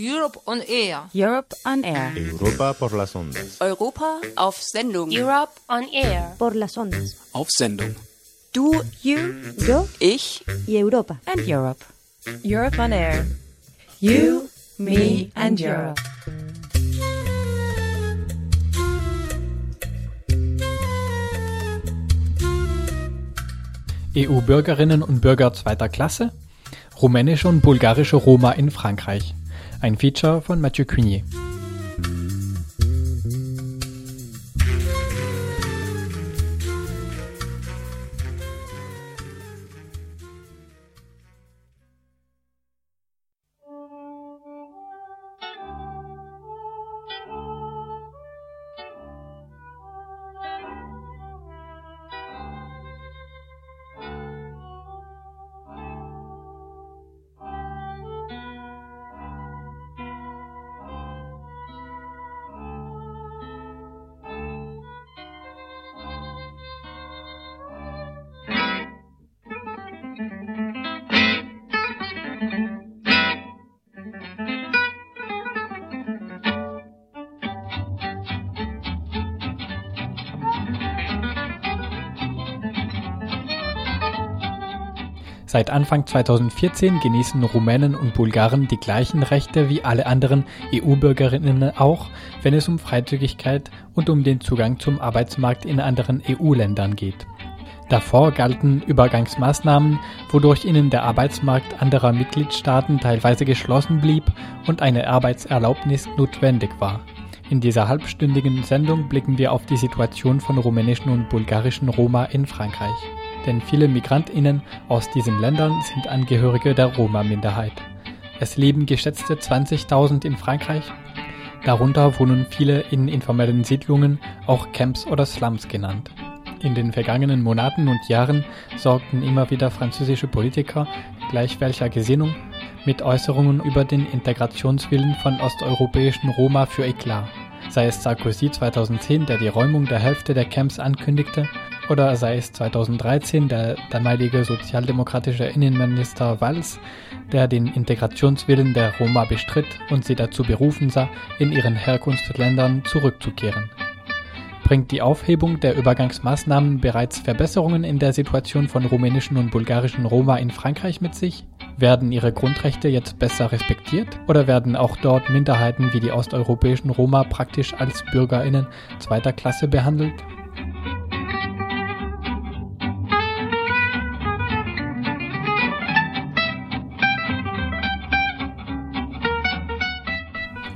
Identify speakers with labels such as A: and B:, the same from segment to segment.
A: Europe on Air.
B: Europe on Air.
C: Europa por las ondas.
D: Europa auf Sendung.
E: Europe on Air.
F: Por las ondas.
G: Auf Sendung.
D: Du,
F: you, yo,
D: ich
F: y Europa.
B: And Europe. Europe on Air. You, me and Europe.
H: EU-Bürgerinnen und Bürger zweiter Klasse, rumänische und bulgarische Roma in Frankreich. Ein Feature von Mathieu Cugnier. Seit Anfang 2014 genießen Rumänen und Bulgaren die gleichen Rechte wie alle anderen EU-Bürgerinnen auch, wenn es um Freizügigkeit und um den Zugang zum Arbeitsmarkt in anderen EU-Ländern geht. Davor galten Übergangsmaßnahmen, wodurch ihnen der Arbeitsmarkt anderer Mitgliedstaaten teilweise geschlossen blieb und eine Arbeitserlaubnis notwendig war. In dieser halbstündigen Sendung blicken wir auf die Situation von rumänischen und bulgarischen Roma in Frankreich denn viele Migrantinnen aus diesen Ländern sind Angehörige der Roma-Minderheit. Es leben geschätzte 20.000 in Frankreich. Darunter wohnen viele in informellen Siedlungen, auch Camps oder Slums genannt. In den vergangenen Monaten und Jahren sorgten immer wieder französische Politiker, gleich welcher Gesinnung, mit Äußerungen über den Integrationswillen von osteuropäischen Roma für Eklat. Sei es Sarkozy 2010, der die Räumung der Hälfte der Camps ankündigte, oder sei es 2013 der damalige sozialdemokratische Innenminister Valls, der den Integrationswillen der Roma bestritt und sie dazu berufen sah, in ihren Herkunftsländern zurückzukehren. Bringt die Aufhebung der Übergangsmaßnahmen bereits Verbesserungen in der Situation von rumänischen und bulgarischen Roma in Frankreich mit sich? Werden ihre Grundrechte jetzt besser respektiert? Oder werden auch dort Minderheiten wie die osteuropäischen Roma praktisch als Bürgerinnen zweiter Klasse behandelt?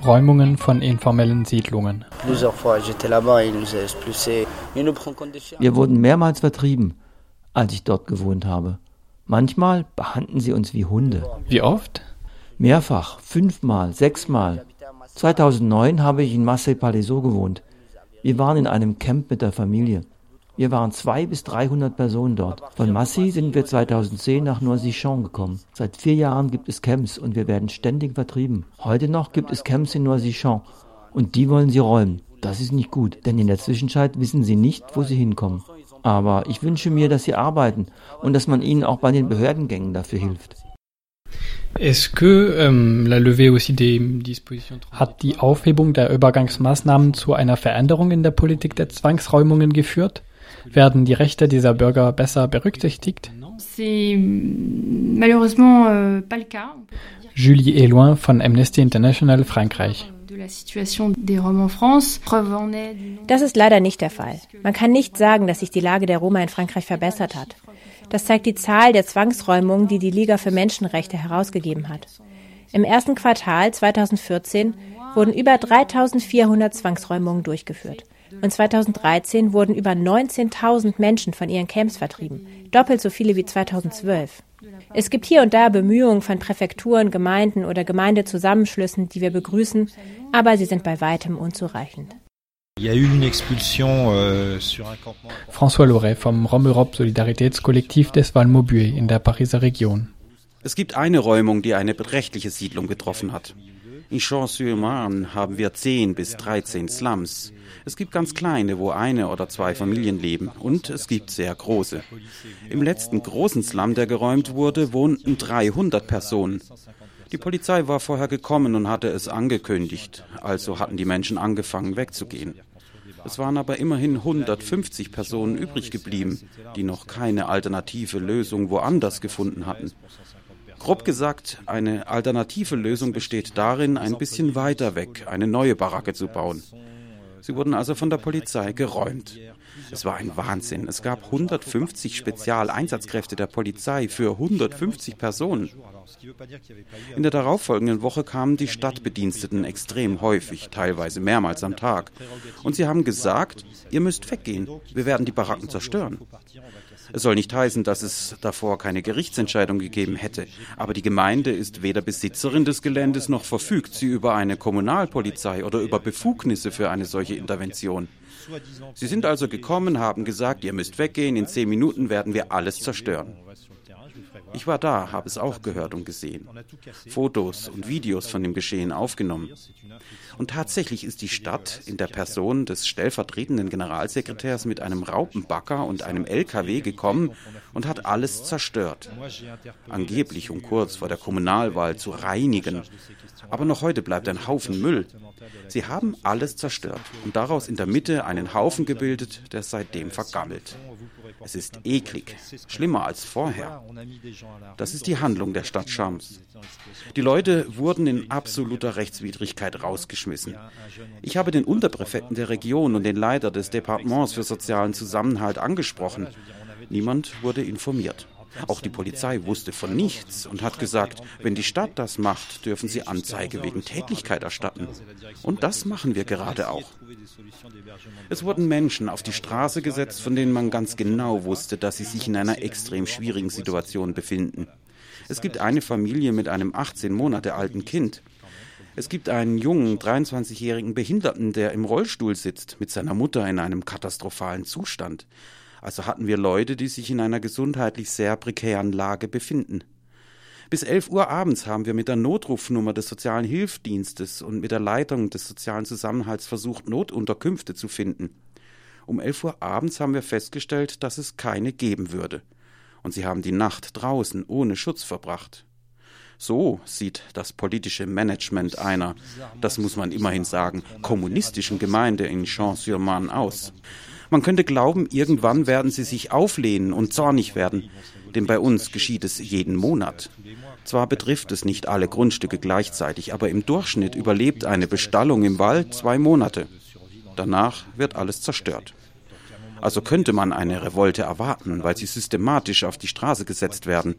H: Räumungen von informellen Siedlungen.
I: Wir wurden mehrmals vertrieben, als ich dort gewohnt habe. Manchmal behandeln sie uns wie Hunde.
H: Wie oft?
I: Mehrfach, fünfmal, sechsmal. 2009 habe ich in Marseille Palaiseau gewohnt. Wir waren in einem Camp mit der Familie. Wir waren zwei bis 300 Personen dort. Von Massy sind wir 2010 nach Noisy-Champs gekommen. Seit vier Jahren gibt es Camps und wir werden ständig vertrieben. Heute noch gibt es Camps in Noisy-Champs und die wollen sie räumen. Das ist nicht gut, denn in der Zwischenzeit wissen sie nicht, wo sie hinkommen. Aber ich wünsche mir, dass sie arbeiten und dass man ihnen auch bei den Behördengängen dafür hilft.
H: Ähm, Hat die Aufhebung der Übergangsmaßnahmen zu einer Veränderung in der Politik der Zwangsräumungen geführt? Werden die Rechte dieser Bürger besser berücksichtigt?
E: Euh,
H: Julie Eloin von Amnesty International Frankreich.
F: Das ist leider nicht der Fall. Man kann nicht sagen, dass sich die Lage der Roma in Frankreich verbessert hat. Das zeigt die Zahl der Zwangsräumungen, die die Liga für Menschenrechte herausgegeben hat. Im ersten Quartal 2014 wurden über 3400 Zwangsräumungen durchgeführt. Und 2013 wurden über 19.000 Menschen von ihren Camps vertrieben, doppelt so viele wie 2012. Es gibt hier und da Bemühungen von Präfekturen, Gemeinden oder Gemeindezusammenschlüssen, die wir begrüßen, aber sie sind bei weitem unzureichend.
H: Euh, François Loret vom Rom Europe Solidaritätskollektiv des Val Maubuée in der Pariser Region.
J: Es gibt eine Räumung, die eine beträchtliche Siedlung getroffen hat. In Champs-sur-Marne haben wir 10 bis 13 Slums. Es gibt ganz kleine, wo eine oder zwei Familien leben. Und es gibt sehr große. Im letzten großen Slum, der geräumt wurde, wohnten 300 Personen. Die Polizei war vorher gekommen und hatte es angekündigt, also hatten die Menschen angefangen wegzugehen. Es waren aber immerhin 150 Personen übrig geblieben, die noch keine alternative Lösung woanders gefunden hatten. Grob gesagt, eine alternative Lösung besteht darin, ein bisschen weiter weg eine neue Baracke zu bauen. Sie wurden also von der Polizei geräumt. Es war ein Wahnsinn. Es gab 150 Spezialeinsatzkräfte der Polizei für 150 Personen. In der darauffolgenden Woche kamen die Stadtbediensteten extrem häufig, teilweise mehrmals am Tag. Und sie haben gesagt, ihr müsst weggehen, wir werden die Baracken zerstören. Es soll nicht heißen, dass es davor keine Gerichtsentscheidung gegeben hätte, aber die Gemeinde ist weder Besitzerin des Geländes noch verfügt sie über eine Kommunalpolizei oder über Befugnisse für eine solche Intervention. Sie sind also gekommen, haben gesagt, ihr müsst weggehen, in zehn Minuten werden wir alles zerstören. Ich war da, habe es auch gehört und gesehen. Fotos und Videos von dem Geschehen aufgenommen. Und tatsächlich ist die Stadt in der Person des stellvertretenden Generalsekretärs mit einem Raupenbacker und einem LKW gekommen und hat alles zerstört. Angeblich, um kurz vor der Kommunalwahl zu reinigen. Aber noch heute bleibt ein Haufen Müll. Sie haben alles zerstört und daraus in der Mitte einen Haufen gebildet, der seitdem vergammelt. Es ist eklig, schlimmer als vorher. Das ist die Handlung der Stadt Schams. Die Leute wurden in absoluter Rechtswidrigkeit rausgeschmissen. Ich habe den Unterpräfekten der Region und den Leiter des Departements für sozialen Zusammenhalt angesprochen. Niemand wurde informiert. Auch die Polizei wusste von nichts und hat gesagt, wenn die Stadt das macht, dürfen sie Anzeige wegen Tätlichkeit erstatten. Und das machen wir gerade auch. Es wurden Menschen auf die Straße gesetzt, von denen man ganz genau wusste, dass sie sich in einer extrem schwierigen Situation befinden. Es gibt eine Familie mit einem 18 Monate alten Kind. Es gibt einen jungen, 23-jährigen Behinderten, der im Rollstuhl sitzt, mit seiner Mutter in einem katastrophalen Zustand. Also hatten wir Leute, die sich in einer gesundheitlich sehr prekären Lage befinden. Bis 11 Uhr abends haben wir mit der Notrufnummer des sozialen Hilfsdienstes und mit der Leitung des sozialen Zusammenhalts versucht, Notunterkünfte zu finden. Um 11 Uhr abends haben wir festgestellt, dass es keine geben würde. Und sie haben die Nacht draußen ohne Schutz verbracht. So sieht das politische Management einer, das muss man immerhin sagen, kommunistischen Gemeinde in Champs-sur-Marne aus. Man könnte glauben, irgendwann werden sie sich auflehnen und zornig werden, denn bei uns geschieht es jeden Monat. Zwar betrifft es nicht alle Grundstücke gleichzeitig, aber im Durchschnitt überlebt eine Bestallung im Wald zwei Monate. Danach wird alles zerstört. Also könnte man eine Revolte erwarten, weil sie systematisch auf die Straße gesetzt werden,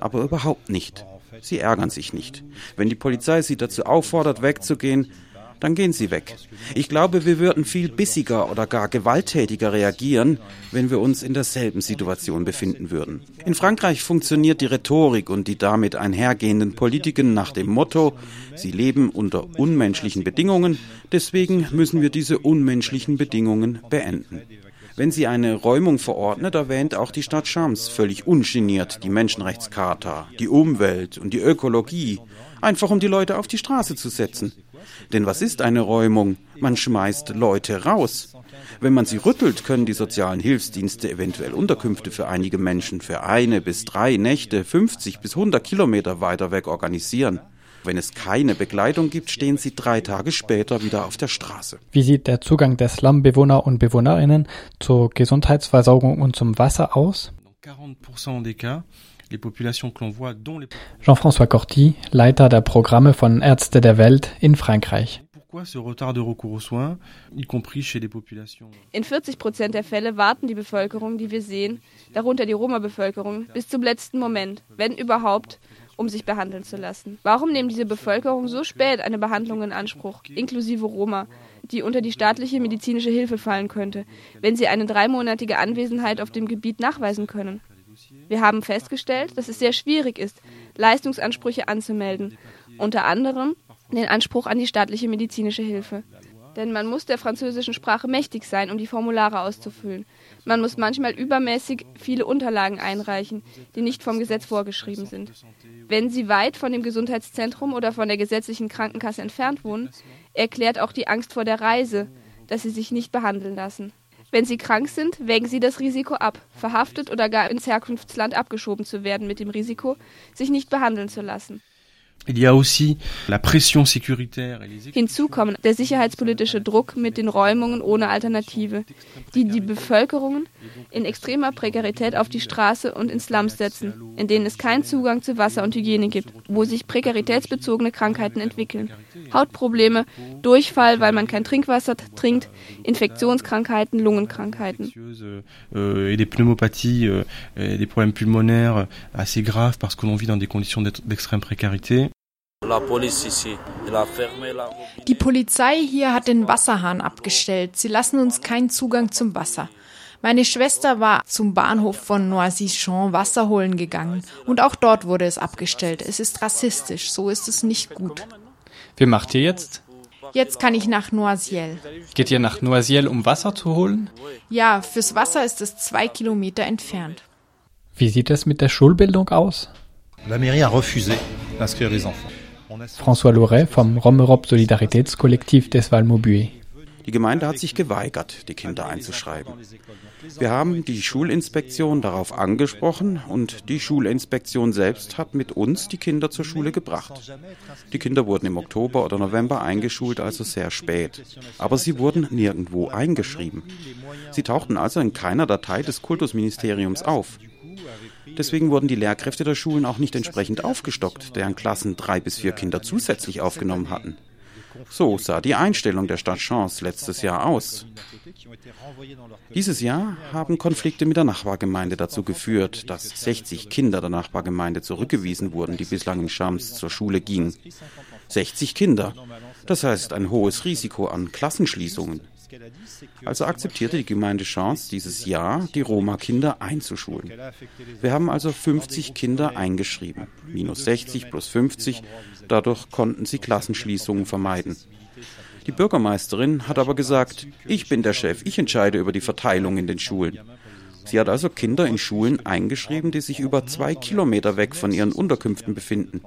J: aber überhaupt nicht. Sie ärgern sich nicht. Wenn die Polizei sie dazu auffordert, wegzugehen, dann gehen sie weg. Ich glaube, wir würden viel bissiger oder gar gewalttätiger reagieren, wenn wir uns in derselben Situation befinden würden. In Frankreich funktioniert die Rhetorik und die damit einhergehenden Politiken nach dem Motto, sie leben unter unmenschlichen Bedingungen, deswegen müssen wir diese unmenschlichen Bedingungen beenden. Wenn sie eine Räumung verordnet, erwähnt auch die Stadt Schams völlig ungeniert die Menschenrechtscharta, die Umwelt und die Ökologie, einfach um die Leute auf die Straße zu setzen. Denn was ist eine Räumung? Man schmeißt Leute raus. Wenn man sie rüttelt, können die sozialen Hilfsdienste eventuell Unterkünfte für einige Menschen für eine bis drei Nächte 50 bis 100 Kilometer weiter weg organisieren. Wenn es keine Begleitung gibt, stehen sie drei Tage später wieder auf der Straße.
H: Wie sieht der Zugang der Slum-Bewohner und Bewohnerinnen zur Gesundheitsversorgung und zum Wasser aus? 40 des cas Jean-François Corti, Leiter der Programme von Ärzte der Welt in Frankreich.
A: In 40 Prozent der Fälle warten die Bevölkerung, die wir sehen, darunter die Roma-Bevölkerung, bis zum letzten Moment, wenn überhaupt, um sich behandeln zu lassen. Warum nehmen diese Bevölkerung so spät eine Behandlung in Anspruch, inklusive Roma, die unter die staatliche medizinische Hilfe fallen könnte, wenn sie eine dreimonatige Anwesenheit auf dem Gebiet nachweisen können? Wir haben festgestellt, dass es sehr schwierig ist, Leistungsansprüche anzumelden, unter anderem den Anspruch an die staatliche medizinische Hilfe. Denn man muss der französischen Sprache mächtig sein, um die Formulare auszufüllen. Man muss manchmal übermäßig viele Unterlagen einreichen, die nicht vom Gesetz vorgeschrieben sind. Wenn Sie weit von dem Gesundheitszentrum oder von der gesetzlichen Krankenkasse entfernt wohnen, erklärt auch die Angst vor der Reise, dass Sie sich nicht behandeln lassen. Wenn sie krank sind, wägen sie das Risiko ab, verhaftet oder gar ins Herkunftsland abgeschoben zu werden mit dem Risiko, sich nicht behandeln zu lassen. Hinzu kommen der sicherheitspolitische Druck mit den Räumungen ohne Alternative, die die Bevölkerung in extremer Prekarität auf die Straße und in Slums setzen, in denen es keinen Zugang zu Wasser und Hygiene gibt, wo sich prekaritätsbezogene Krankheiten entwickeln. Hautprobleme, Durchfall, weil man kein Trinkwasser trinkt, Infektionskrankheiten, Lungenkrankheiten.
G: Euh, et des pneumopathies, euh, des problèmes pulmonaires assez graves parce que l'on vit dans des conditions d'extrême précarité.
K: Die Polizei hier hat den Wasserhahn abgestellt. Sie lassen uns keinen Zugang zum Wasser. Meine Schwester war zum Bahnhof von Noisy-Champs Wasser holen gegangen und auch dort wurde es abgestellt. Es ist rassistisch, so ist es nicht gut.
H: Wie macht ihr jetzt?
K: Jetzt kann ich nach Noisiel.
H: Geht ihr nach Noisiel, um Wasser zu holen?
K: Ja, fürs Wasser ist es zwei Kilometer entfernt.
H: Wie sieht es mit der Schulbildung aus?
C: La mairie a refusé d'inscrire les enfants.
H: François Loret vom Romerop Solidaritätskollektiv des Valmaubuet.
J: Die Gemeinde hat sich geweigert, die Kinder einzuschreiben. Wir haben die Schulinspektion darauf angesprochen und die Schulinspektion selbst hat mit uns die Kinder zur Schule gebracht. Die Kinder wurden im Oktober oder November eingeschult, also sehr spät. Aber sie wurden nirgendwo eingeschrieben. Sie tauchten also in keiner Datei des Kultusministeriums auf. Deswegen wurden die Lehrkräfte der Schulen auch nicht entsprechend aufgestockt, deren Klassen drei bis vier Kinder zusätzlich aufgenommen hatten. So sah die Einstellung der Stadt Chance letztes Jahr aus. Dieses Jahr haben Konflikte mit der Nachbargemeinde dazu geführt, dass 60 Kinder der Nachbargemeinde zurückgewiesen wurden, die bislang in Schams zur Schule gingen. 60 Kinder. Das heißt ein hohes Risiko an Klassenschließungen. Also akzeptierte die Gemeinde Chance dieses Jahr, die Roma-Kinder einzuschulen. Wir haben also 50 Kinder eingeschrieben, minus 60 plus 50. Dadurch konnten sie Klassenschließungen vermeiden. Die Bürgermeisterin hat aber gesagt, ich bin der Chef, ich entscheide über die Verteilung in den Schulen. Sie hat also Kinder in Schulen eingeschrieben, die sich über zwei Kilometer weg von ihren Unterkünften befinden.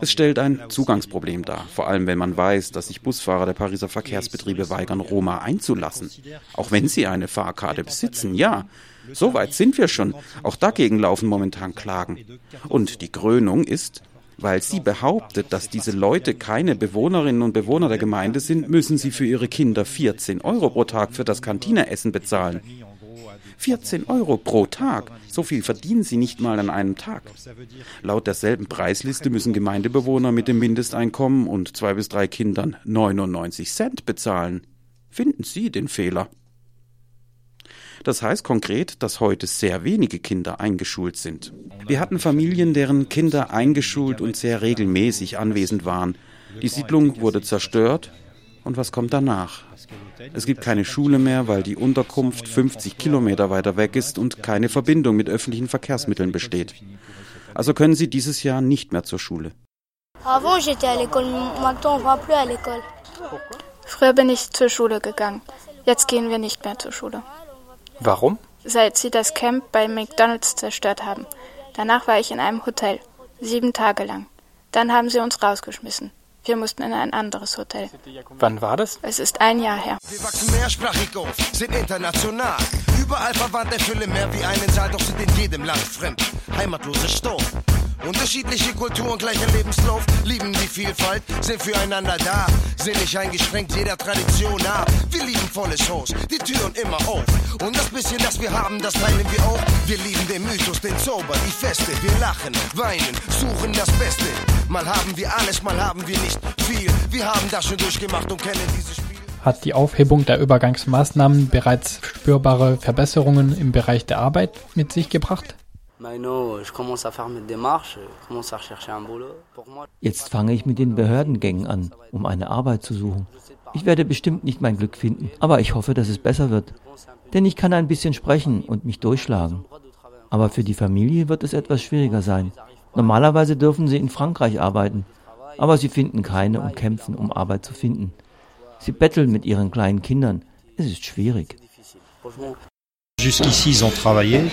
J: Es stellt ein Zugangsproblem dar, vor allem wenn man weiß, dass sich Busfahrer der Pariser Verkehrsbetriebe weigern, Roma einzulassen. Auch wenn sie eine Fahrkarte besitzen, ja. So weit sind wir schon. Auch dagegen laufen momentan Klagen. Und die Krönung ist, weil sie behauptet, dass diese Leute keine Bewohnerinnen und Bewohner der Gemeinde sind, müssen sie für ihre Kinder 14 Euro pro Tag für das Kantineessen bezahlen. 14 Euro pro Tag. So viel verdienen sie nicht mal an einem Tag. Laut derselben Preisliste müssen Gemeindebewohner mit dem Mindesteinkommen und zwei bis drei Kindern 99 Cent bezahlen. Finden Sie den Fehler? Das heißt konkret, dass heute sehr wenige Kinder eingeschult sind. Wir hatten Familien, deren Kinder eingeschult und sehr regelmäßig anwesend waren. Die Siedlung wurde zerstört. Und was kommt danach? Es gibt keine Schule mehr, weil die Unterkunft 50 Kilometer weiter weg ist und keine Verbindung mit öffentlichen Verkehrsmitteln besteht. Also können Sie dieses Jahr nicht mehr zur Schule.
L: Früher bin ich zur Schule gegangen. Jetzt gehen wir nicht mehr zur Schule.
H: Warum?
L: Seit sie das Camp bei McDonald's zerstört haben. Danach war ich in einem Hotel. Sieben Tage lang. Dann haben sie uns rausgeschmissen. Wir mussten in ein anderes Hotel.
H: Wann war das?
L: Es ist ein Jahr her.
M: Wir wachsen mehrsprachig auf, sind international. Überall verwandt erfüllen mehr wie einen Saal, doch sind in jedem Land fremd. Heimatlose Sturm. Unterschiedliche Kulturen, gleicher Lebenslauf, lieben die Vielfalt, sind füreinander da, sind nicht eingeschränkt jeder Tradition nach. Wir lieben volles Haus, die Türen immer auf. Und das bisschen, das wir haben, das teilen wir auch. Wir lieben den Mythos, den Zauber, die Feste. Wir lachen, weinen, suchen das Beste. Mal haben wir alles, mal haben wir nicht viel. Wir haben das schon durchgemacht und kennen dieses Spiel.
H: Hat die Aufhebung der Übergangsmaßnahmen bereits spürbare Verbesserungen im Bereich der Arbeit mit sich gebracht?
I: Jetzt fange ich mit den Behördengängen an, um eine Arbeit zu suchen. Ich werde bestimmt nicht mein Glück finden, aber ich hoffe, dass es besser wird. Denn ich kann ein bisschen sprechen und mich durchschlagen. Aber für die Familie wird es etwas schwieriger sein. Normalerweise dürfen sie in Frankreich arbeiten, aber sie finden keine und kämpfen, um Arbeit zu finden. Sie betteln mit ihren kleinen Kindern. Es ist schwierig.
C: Jusqu'ici, ils ont travaillé.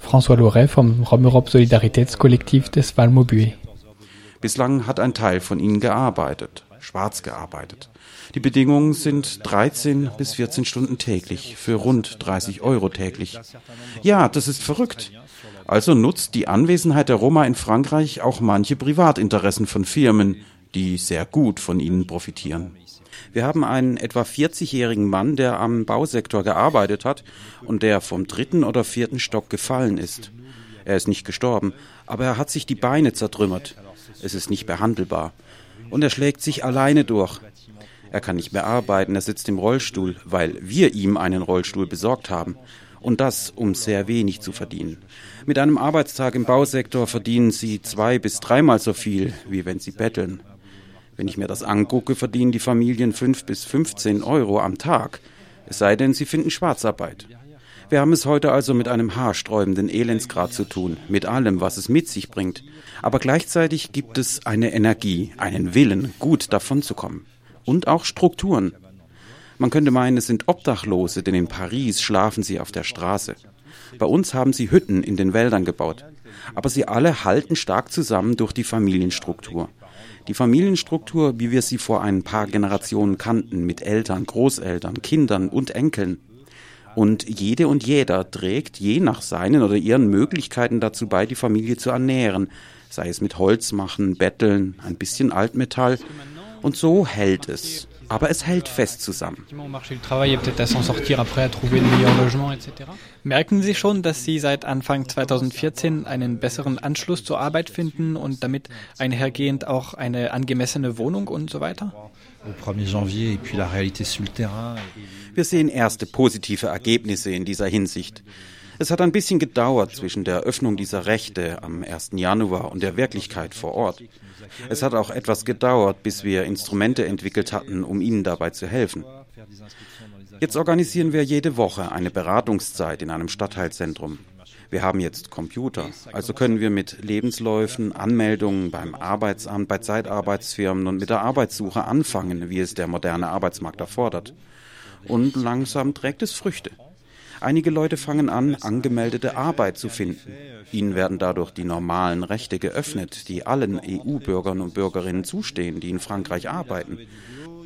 H: François Loret vom Romerop Solidaritätskollektiv des Valmaubuet.
J: Bislang hat ein Teil von ihnen gearbeitet, schwarz gearbeitet. Die Bedingungen sind 13 bis 14 Stunden täglich für rund 30 Euro täglich. Ja, das ist verrückt. Also nutzt die Anwesenheit der Roma in Frankreich auch manche Privatinteressen von Firmen, die sehr gut von ihnen profitieren. Wir haben einen etwa 40-jährigen Mann, der am Bausektor gearbeitet hat und der vom dritten oder vierten Stock gefallen ist. Er ist nicht gestorben, aber er hat sich die Beine zertrümmert. Es ist nicht behandelbar. Und er schlägt sich alleine durch. Er kann nicht mehr arbeiten, er sitzt im Rollstuhl, weil wir ihm einen Rollstuhl besorgt haben. Und das, um sehr wenig zu verdienen. Mit einem Arbeitstag im Bausektor verdienen sie zwei bis dreimal so viel, wie wenn sie betteln. Wenn ich mir das angucke, verdienen die Familien fünf bis 15 Euro am Tag. Es sei denn, sie finden Schwarzarbeit. Wir haben es heute also mit einem haarsträubenden Elendsgrad zu tun, mit allem, was es mit sich bringt. Aber gleichzeitig gibt es eine Energie, einen Willen, gut davonzukommen. Und auch Strukturen. Man könnte meinen, es sind Obdachlose, denn in Paris schlafen sie auf der Straße. Bei uns haben sie Hütten in den Wäldern gebaut. Aber sie alle halten stark zusammen durch die Familienstruktur. Die Familienstruktur, wie wir sie vor ein paar Generationen kannten, mit Eltern, Großeltern, Kindern und Enkeln. Und jede und jeder trägt je nach seinen oder ihren Möglichkeiten dazu bei, die Familie zu ernähren, sei es mit Holz machen, Betteln, ein bisschen Altmetall. Und so hält es. Aber es hält fest zusammen.
H: Merken Sie schon, dass Sie seit Anfang 2014 einen besseren Anschluss zur Arbeit finden und damit einhergehend auch eine angemessene Wohnung und so weiter?
J: Wir sehen erste positive Ergebnisse in dieser Hinsicht. Es hat ein bisschen gedauert zwischen der Öffnung dieser Rechte am 1. Januar und der Wirklichkeit vor Ort. Es hat auch etwas gedauert, bis wir Instrumente entwickelt hatten, um Ihnen dabei zu helfen. Jetzt organisieren wir jede Woche eine Beratungszeit in einem Stadtteilzentrum. Wir haben jetzt Computer, also können wir mit Lebensläufen, Anmeldungen beim Arbeitsamt, bei Zeitarbeitsfirmen und mit der Arbeitssuche anfangen, wie es der moderne Arbeitsmarkt erfordert. Und langsam trägt es Früchte. Einige Leute fangen an, angemeldete Arbeit zu finden. Ihnen werden dadurch die normalen Rechte geöffnet, die allen EU-Bürgern und Bürgerinnen zustehen, die in Frankreich arbeiten.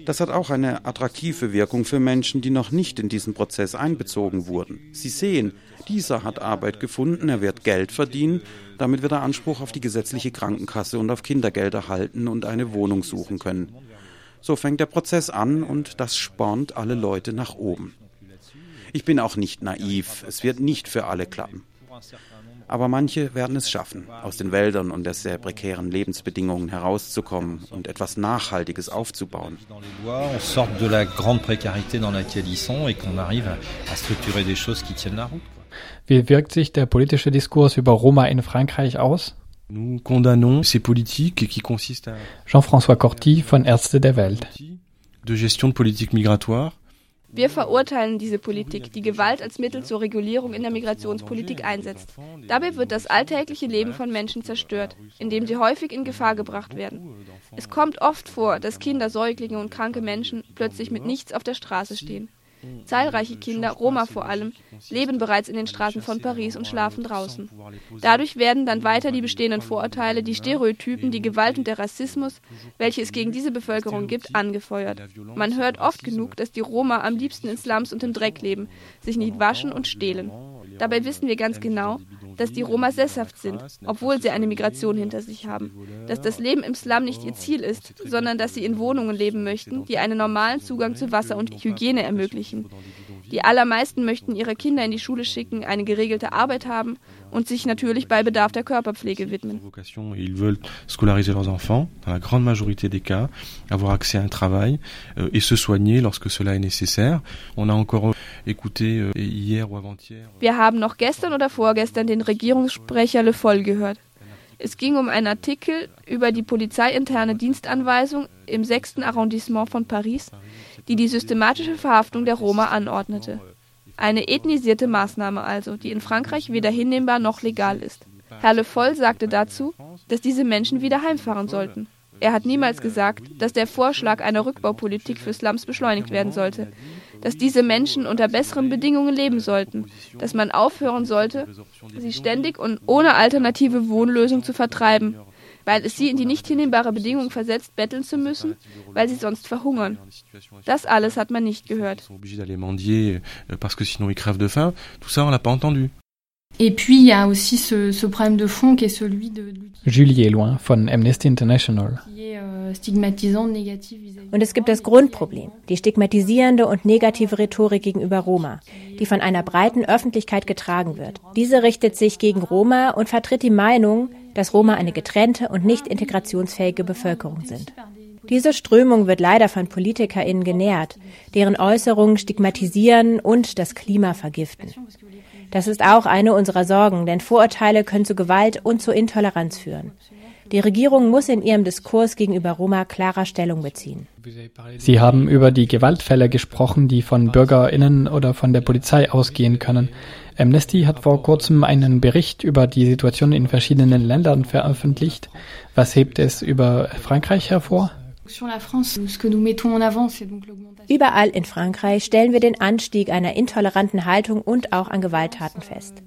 J: Das hat auch eine attraktive Wirkung für Menschen, die noch nicht in diesen Prozess einbezogen wurden. Sie sehen, dieser hat Arbeit gefunden, er wird Geld verdienen, damit wird er Anspruch auf die gesetzliche Krankenkasse und auf Kindergeld erhalten und eine Wohnung suchen können. So fängt der Prozess an und das spornt alle Leute nach oben. Ich bin auch nicht naiv. Es wird nicht für alle klappen. Aber manche werden es schaffen, aus den Wäldern und der sehr prekären Lebensbedingungen herauszukommen und etwas Nachhaltiges aufzubauen.
H: Wie wirkt sich der politische Diskurs über Roma in Frankreich aus? Jean-François Corti von Ärzte der Welt.
G: De gestion de politique migratoire
A: wir verurteilen diese Politik, die Gewalt als Mittel zur Regulierung in der Migrationspolitik einsetzt. Dabei wird das alltägliche Leben von Menschen zerstört, indem sie häufig in Gefahr gebracht werden. Es kommt oft vor, dass Kinder, Säuglinge und kranke Menschen plötzlich mit nichts auf der Straße stehen. Zahlreiche Kinder, Roma vor allem, leben bereits in den Straßen von Paris und schlafen draußen. Dadurch werden dann weiter die bestehenden Vorurteile, die Stereotypen, die Gewalt und der Rassismus, welche es gegen diese Bevölkerung gibt, angefeuert. Man hört oft genug, dass die Roma am liebsten in Slums und im Dreck leben, sich nicht waschen und stehlen. Dabei wissen wir ganz genau, dass die Roma sesshaft sind, obwohl sie eine Migration hinter sich haben. Dass das Leben im Slum nicht ihr Ziel ist, sondern dass sie in Wohnungen leben möchten, die einen normalen Zugang zu Wasser und Hygiene ermöglichen. Die allermeisten möchten ihre Kinder in die Schule schicken, eine geregelte Arbeit haben und sich natürlich bei Bedarf der Körperpflege widmen.
G: Ils veulent scolariser leurs enfants, dans la grande majorité des cas, avoir accès à un travail euh, et se soigner lorsque cela est nécessaire. On a encore écouté euh, hier ou avant-hier.
A: Wir haben noch gestern oder vorgestern den Regierungssprecher Le Foll gehört. Es ging um einen Artikel über die polizeiinterne Dienstanweisung im 6. Arrondissement von Paris, die die systematische Verhaftung der Roma anordnete. Eine ethnisierte Maßnahme also, die in Frankreich weder hinnehmbar noch legal ist. Herr Le Foll sagte dazu, dass diese Menschen wieder heimfahren sollten. Er hat niemals gesagt, dass der Vorschlag einer Rückbaupolitik für Slums beschleunigt werden sollte, dass diese Menschen unter besseren Bedingungen leben sollten, dass man aufhören sollte, sie ständig und ohne alternative Wohnlösung zu vertreiben weil es sie in die nicht hinnehmbare Bedingung versetzt, betteln zu müssen, weil sie sonst verhungern. Das alles hat man nicht gehört.
H: Julie Loin von Amnesty International.
F: Und es gibt das Grundproblem, die stigmatisierende und negative Rhetorik gegenüber Roma, die von einer breiten Öffentlichkeit getragen wird. Diese richtet sich gegen Roma und vertritt die Meinung, dass Roma eine getrennte und nicht integrationsfähige Bevölkerung sind. Diese Strömung wird leider von PolitikerInnen genährt, deren Äußerungen stigmatisieren und das Klima vergiften. Das ist auch eine unserer Sorgen, denn Vorurteile können zu Gewalt und zu Intoleranz führen. Die Regierung muss in ihrem Diskurs gegenüber Roma klarer Stellung beziehen.
H: Sie haben über die Gewaltfälle gesprochen, die von BürgerInnen oder von der Polizei ausgehen können. Amnesty hat vor kurzem einen Bericht über die Situation in verschiedenen Ländern veröffentlicht. Was hebt es über Frankreich hervor?
F: Überall in Frankreich stellen wir den Anstieg einer intoleranten Haltung und auch an Gewalttaten fest.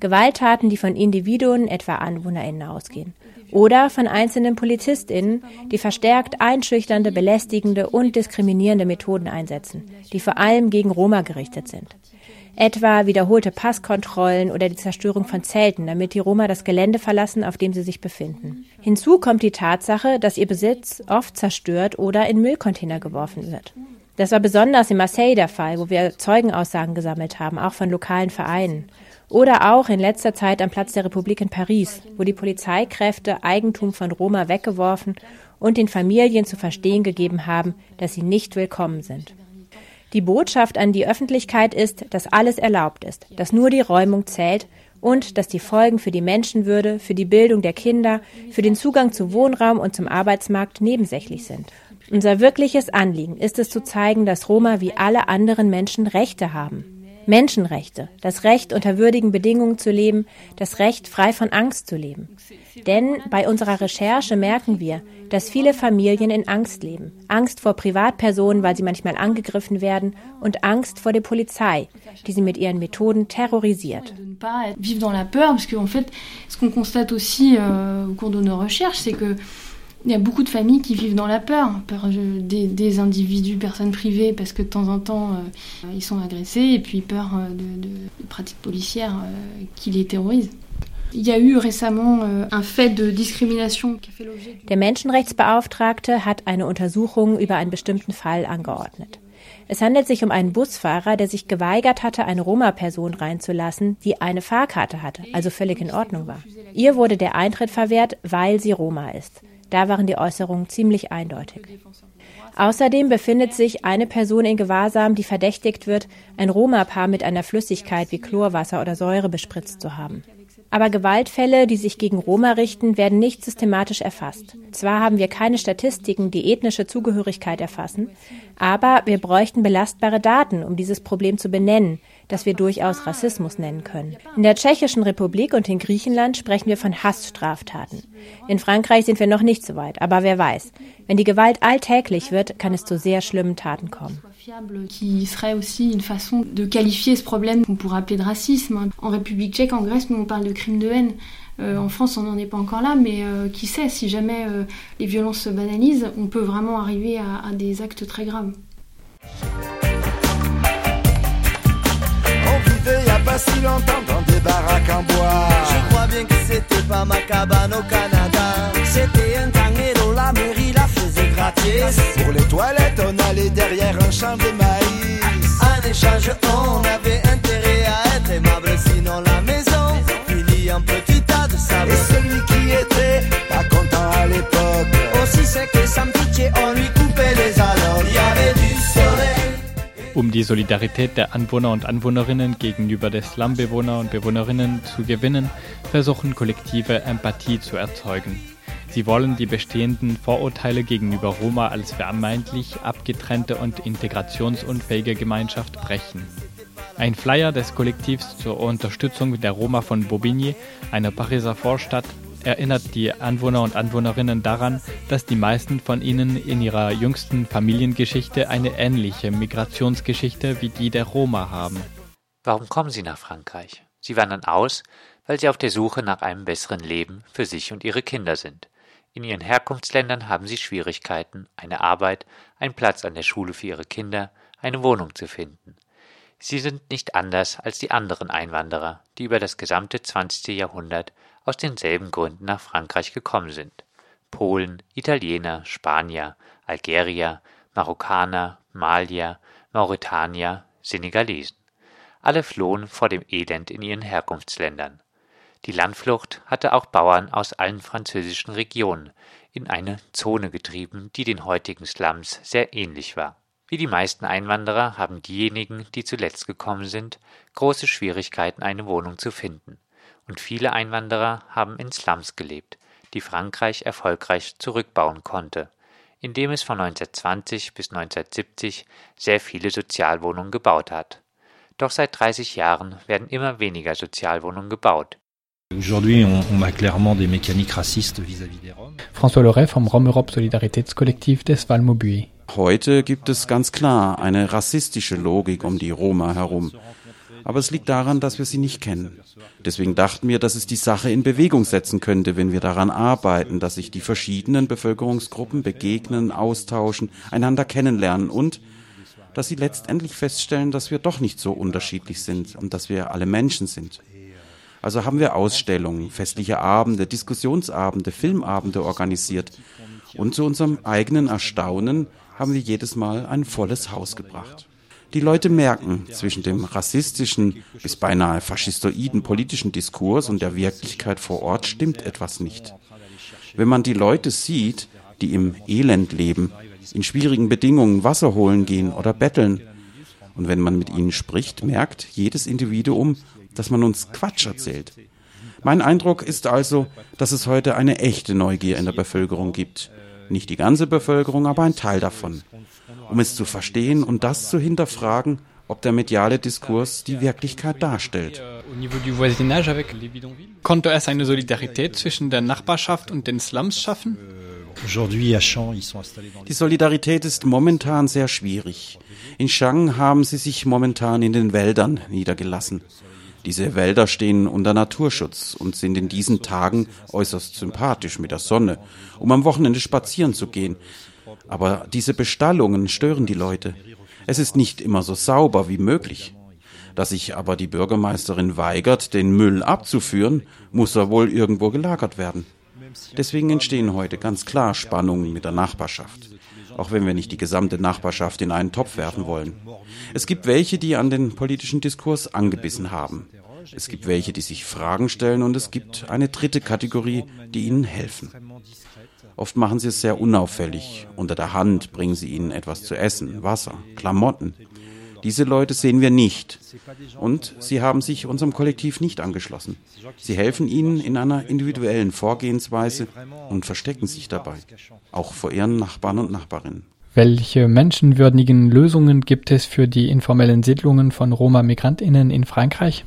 F: Gewalttaten, die von Individuen, etwa AnwohnerInnen, ausgehen oder von einzelnen PolizistInnen, die verstärkt einschüchternde, belästigende und diskriminierende Methoden einsetzen, die vor allem gegen Roma gerichtet sind. Etwa wiederholte Passkontrollen oder die Zerstörung von Zelten, damit die Roma das Gelände verlassen, auf dem sie sich befinden. Hinzu kommt die Tatsache, dass ihr Besitz oft zerstört oder in Müllcontainer geworfen wird. Das war besonders in Marseille der Fall, wo wir Zeugenaussagen gesammelt haben, auch von lokalen Vereinen. Oder auch in letzter Zeit am Platz der Republik in Paris, wo die Polizeikräfte Eigentum von Roma weggeworfen und den Familien zu verstehen gegeben haben, dass sie nicht willkommen sind. Die Botschaft an die Öffentlichkeit ist, dass alles erlaubt ist, dass nur die Räumung zählt und dass die Folgen für die Menschenwürde, für die Bildung der Kinder, für den Zugang zu Wohnraum und zum Arbeitsmarkt nebensächlich sind. Unser wirkliches Anliegen ist es zu zeigen, dass Roma wie alle anderen Menschen Rechte haben. Menschenrechte, das Recht unter würdigen Bedingungen zu leben, das Recht frei von Angst zu leben. Denn bei unserer Recherche merken wir, dass viele Familien in Angst leben. Angst vor Privatpersonen, weil sie manchmal angegriffen werden und Angst vor der Polizei, die sie mit ihren Methoden terrorisiert. Vivre dans la peur, parce qu'en fait, ce qu'on constate aussi euh, au cours de nos recherches, c'est que il y a beaucoup de familles qui vivent dans la peur, peur des, des, individus, personnes privées, parce que de temps en temps, euh, ils sont agressés, et puis peur euh, de, de, de pratiques policières euh, qui les terrorisent. Il y a eu récemment euh, un fait de discrimination qui a fait l'objet. Der Menschenrechtsbeauftragte hat eine Untersuchung über einen bestimmten Fall angeordnet. Es handelt sich um einen Busfahrer, der sich geweigert hatte, eine Roma-Person reinzulassen, die eine Fahrkarte hatte, also völlig in Ordnung war. Ihr wurde der Eintritt verwehrt, weil sie Roma ist. Da waren die Äußerungen ziemlich eindeutig. Außerdem befindet sich eine Person in Gewahrsam, die verdächtigt wird, ein Roma-Paar mit einer Flüssigkeit wie Chlorwasser oder Säure bespritzt zu haben. Aber Gewaltfälle, die sich gegen Roma richten, werden nicht systematisch erfasst. Zwar haben wir keine Statistiken, die ethnische Zugehörigkeit erfassen, aber wir bräuchten belastbare Daten, um dieses Problem zu benennen, das wir durchaus Rassismus nennen können. In der Tschechischen Republik und in Griechenland sprechen wir von Hassstraftaten. In Frankreich sind wir noch nicht so weit, aber wer weiß. Wenn die Gewalt alltäglich wird, kann es zu sehr schlimmen Taten kommen. qui serait aussi une façon de qualifier ce problème qu'on pourrait appeler de racisme. En République tchèque, en Grèce, nous on parle de crime de haine. Euh, en France, on n'en est pas encore là, mais euh, qui sait, si jamais euh, les violences se banalisent, on peut vraiment arriver à, à des actes très graves.
M: Pas si longtemps dans des baraques en bois. Je crois bien que c'était pas ma cabane au Canada. C'était un tanguero, la mairie la faisait gratis. Pour les toilettes, on allait derrière un champ de maïs. En échange, on avait intérêt à être aimable, sinon la maison finit en petit tas de sable. Et celui qui était pas content à l'époque, aussi c'est que sans pitié, on lui
H: Um die Solidarität der Anwohner und Anwohnerinnen gegenüber der Slumbewohner und Bewohnerinnen zu gewinnen, versuchen Kollektive Empathie zu erzeugen. Sie wollen die bestehenden Vorurteile gegenüber Roma als vermeintlich abgetrennte und integrationsunfähige Gemeinschaft brechen. Ein Flyer des Kollektivs zur Unterstützung der Roma von Bobigny, einer Pariser Vorstadt, erinnert die Anwohner und Anwohnerinnen daran, dass die meisten von ihnen in ihrer jüngsten Familiengeschichte eine ähnliche Migrationsgeschichte wie die der Roma haben.
N: Warum kommen Sie nach Frankreich? Sie wandern aus, weil Sie auf der Suche nach einem besseren Leben für sich und Ihre Kinder sind. In ihren Herkunftsländern haben sie Schwierigkeiten, eine Arbeit, einen Platz an der Schule für ihre Kinder, eine Wohnung zu finden. Sie sind nicht anders als die anderen Einwanderer, die über das gesamte 20. Jahrhundert aus denselben Gründen nach Frankreich gekommen sind. Polen, Italiener, Spanier, Algerier, Marokkaner, Malier, Mauretanier, Senegalesen. Alle flohen vor dem Elend in ihren Herkunftsländern. Die Landflucht hatte auch Bauern aus allen französischen Regionen in eine Zone getrieben, die den heutigen Slums sehr ähnlich war. Wie die meisten Einwanderer haben diejenigen, die zuletzt gekommen sind, große Schwierigkeiten, eine Wohnung zu finden. Und viele Einwanderer haben in Slums gelebt, die Frankreich erfolgreich zurückbauen konnte, indem es von 1920 bis 1970 sehr viele Sozialwohnungen gebaut hat. Doch seit 30 Jahren werden immer weniger Sozialwohnungen gebaut.
H: François Loret vom Rom Europe Solidaritätskollektiv des Valmobui.
J: Heute gibt es ganz klar eine rassistische Logik um die Roma herum. Aber es liegt daran, dass wir sie nicht kennen. Deswegen dachten wir, dass es die Sache in Bewegung setzen könnte, wenn wir daran arbeiten, dass sich die verschiedenen Bevölkerungsgruppen begegnen, austauschen, einander kennenlernen und dass sie letztendlich feststellen, dass wir doch nicht so unterschiedlich sind und dass wir alle Menschen sind. Also haben wir Ausstellungen, festliche Abende, Diskussionsabende, Filmabende organisiert. Und zu unserem eigenen Erstaunen haben wir jedes Mal ein volles Haus gebracht. Die Leute merken, zwischen dem rassistischen bis beinahe faschistoiden politischen Diskurs und der Wirklichkeit vor Ort stimmt etwas nicht. Wenn man die Leute sieht, die im Elend leben, in schwierigen Bedingungen Wasser holen gehen oder betteln, und wenn man mit ihnen spricht, merkt jedes Individuum, dass man uns Quatsch erzählt. Mein Eindruck ist also, dass es heute eine echte Neugier in der Bevölkerung gibt. Nicht die ganze Bevölkerung, aber ein Teil davon um es zu verstehen und das zu hinterfragen, ob der mediale Diskurs die Wirklichkeit darstellt.
H: Konnte es eine Solidarität zwischen der Nachbarschaft und den Slums schaffen?
J: Die Solidarität ist momentan sehr schwierig. In Chang haben sie sich momentan in den Wäldern niedergelassen. Diese Wälder stehen unter Naturschutz und sind in diesen Tagen äußerst sympathisch mit der Sonne, um am Wochenende spazieren zu gehen. Aber diese Bestallungen stören die Leute. Es ist nicht immer so sauber wie möglich. Dass sich aber die Bürgermeisterin weigert, den Müll abzuführen, muss er wohl irgendwo gelagert werden. Deswegen entstehen heute ganz klar Spannungen mit der Nachbarschaft. Auch wenn wir nicht die gesamte Nachbarschaft in einen Topf werfen wollen. Es gibt welche, die an den politischen Diskurs angebissen haben. Es gibt welche, die sich Fragen stellen und es gibt eine dritte Kategorie, die ihnen helfen. Oft machen sie es sehr unauffällig. Unter der Hand bringen sie ihnen etwas zu essen, Wasser, Klamotten. Diese Leute sehen wir nicht. Und sie haben sich unserem Kollektiv nicht angeschlossen. Sie helfen ihnen in einer individuellen Vorgehensweise und verstecken sich dabei. Auch vor ihren Nachbarn und Nachbarinnen.
H: Welche menschenwürdigen Lösungen gibt es für die informellen Siedlungen von Roma-MigrantInnen in Frankreich?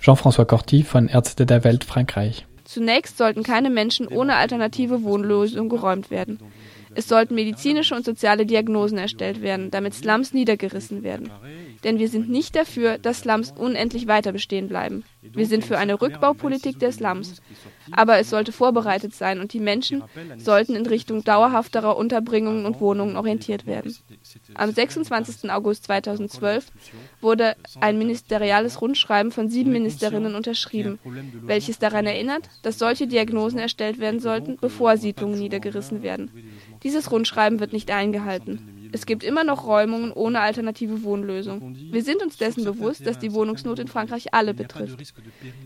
H: Jean-François Corti von Ärzte der Welt Frankreich.
A: Zunächst sollten keine Menschen ohne alternative Wohnlösung geräumt werden. Es sollten medizinische und soziale Diagnosen erstellt werden, damit Slums niedergerissen werden. Denn wir sind nicht dafür, dass Slums unendlich weiter bestehen bleiben. Wir sind für eine Rückbaupolitik der Slums. Aber es sollte vorbereitet sein und die Menschen sollten in Richtung dauerhafterer Unterbringungen und Wohnungen orientiert werden. Am 26. August 2012 wurde ein ministeriales Rundschreiben von sieben Ministerinnen unterschrieben, welches daran erinnert, dass solche Diagnosen erstellt werden sollten, bevor Siedlungen niedergerissen werden. Dieses Rundschreiben wird nicht eingehalten. Es gibt immer noch Räumungen ohne alternative Wohnlösung. Wir sind uns dessen bewusst, dass die Wohnungsnot in Frankreich alle betrifft.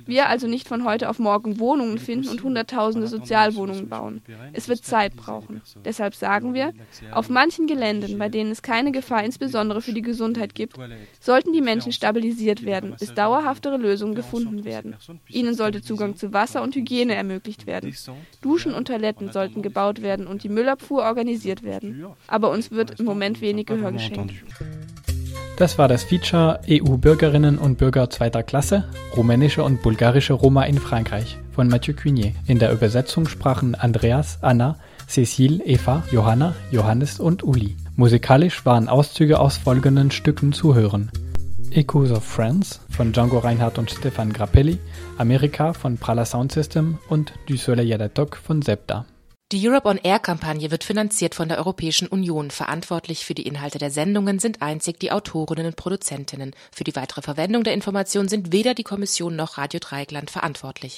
A: Wir also nicht von heute auf morgen Wohnungen finden und Hunderttausende Sozialwohnungen bauen. Es wird Zeit brauchen. Deshalb sagen wir, auf manchen Geländen, bei denen es keine Gefahr insbesondere für die Gesundheit gibt, sollten die Menschen stabilisiert werden, bis dauerhaftere Lösungen gefunden werden. Ihnen sollte Zugang zu Wasser und Hygiene ermöglicht werden. Duschen und Toiletten sollten gebaut werden und die Müllabfuhr organisiert werden. Aber uns wird im Moment wenig Gehör geschenkt.
H: Das war das Feature EU-Bürgerinnen und Bürger zweiter Klasse, rumänische und bulgarische Roma in Frankreich von Mathieu Cunier. In der Übersetzung sprachen Andreas, Anna, Cecile, Eva, Johanna, Johannes und Uli. Musikalisch waren Auszüge aus folgenden Stücken zu hören. Echoes of Friends von Django Reinhardt und Stefan Grappelli, Amerika von Prala Sound System und Du Soleil à la Toque von Septa.
O: Die Europe on Air Kampagne wird finanziert von der Europäischen Union. Verantwortlich für die Inhalte der Sendungen sind einzig die Autorinnen und Produzentinnen. Für die weitere Verwendung der Informationen sind weder die Kommission noch Radio Dreieckland verantwortlich.